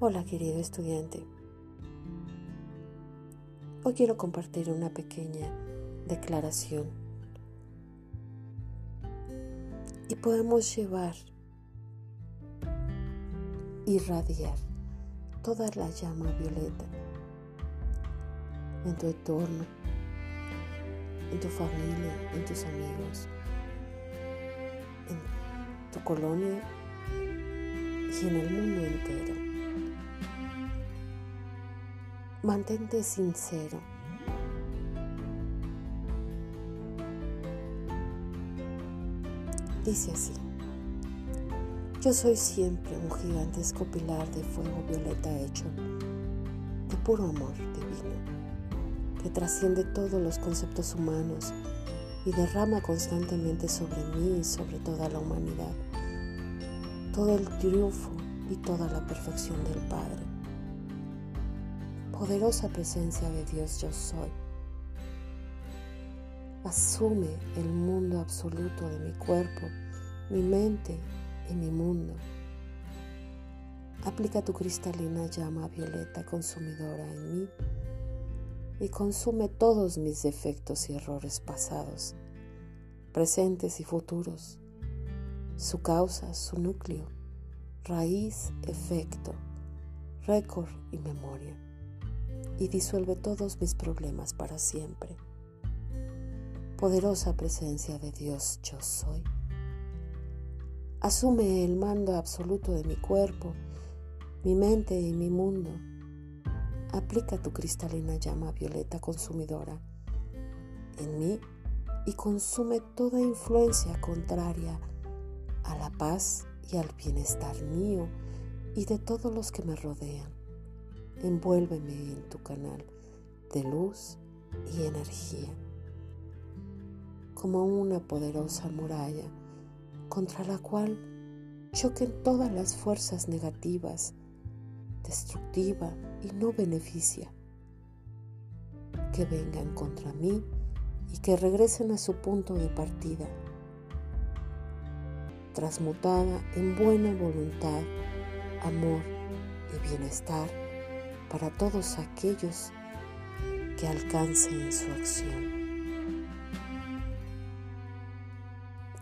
Hola querido estudiante. Hoy quiero compartir una pequeña declaración y podemos llevar, irradiar toda la llama violeta en tu entorno, en tu familia, en tus amigos, en tu colonia y en el mundo entero. Mantente sincero. Dice así. Yo soy siempre un gigantesco pilar de fuego violeta hecho de puro amor divino, que trasciende todos los conceptos humanos y derrama constantemente sobre mí y sobre toda la humanidad todo el triunfo y toda la perfección del Padre. Poderosa presencia de Dios yo soy. Asume el mundo absoluto de mi cuerpo, mi mente y mi mundo. Aplica tu cristalina llama violeta consumidora en mí y consume todos mis defectos y errores pasados, presentes y futuros su causa, su núcleo, raíz, efecto, récord y memoria, y disuelve todos mis problemas para siempre. Poderosa presencia de Dios yo soy. Asume el mando absoluto de mi cuerpo, mi mente y mi mundo. Aplica tu cristalina llama violeta consumidora en mí y consume toda influencia contraria a la paz y al bienestar mío y de todos los que me rodean. Envuélveme en tu canal de luz y energía, como una poderosa muralla contra la cual choquen todas las fuerzas negativas, destructiva y no beneficia, que vengan contra mí y que regresen a su punto de partida transmutada en buena voluntad, amor y bienestar para todos aquellos que alcancen su acción.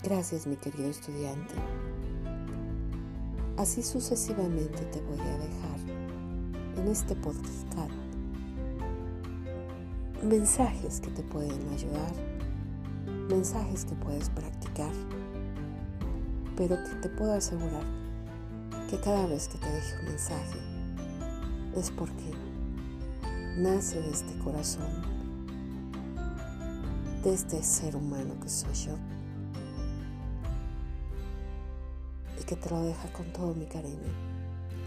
Gracias mi querido estudiante. Así sucesivamente te voy a dejar en este podcast mensajes que te pueden ayudar, mensajes que puedes practicar pero que te puedo asegurar que cada vez que te deje un mensaje es porque nace de este corazón, de este ser humano que soy yo, y que te lo deja con todo mi cariño,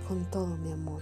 con todo mi amor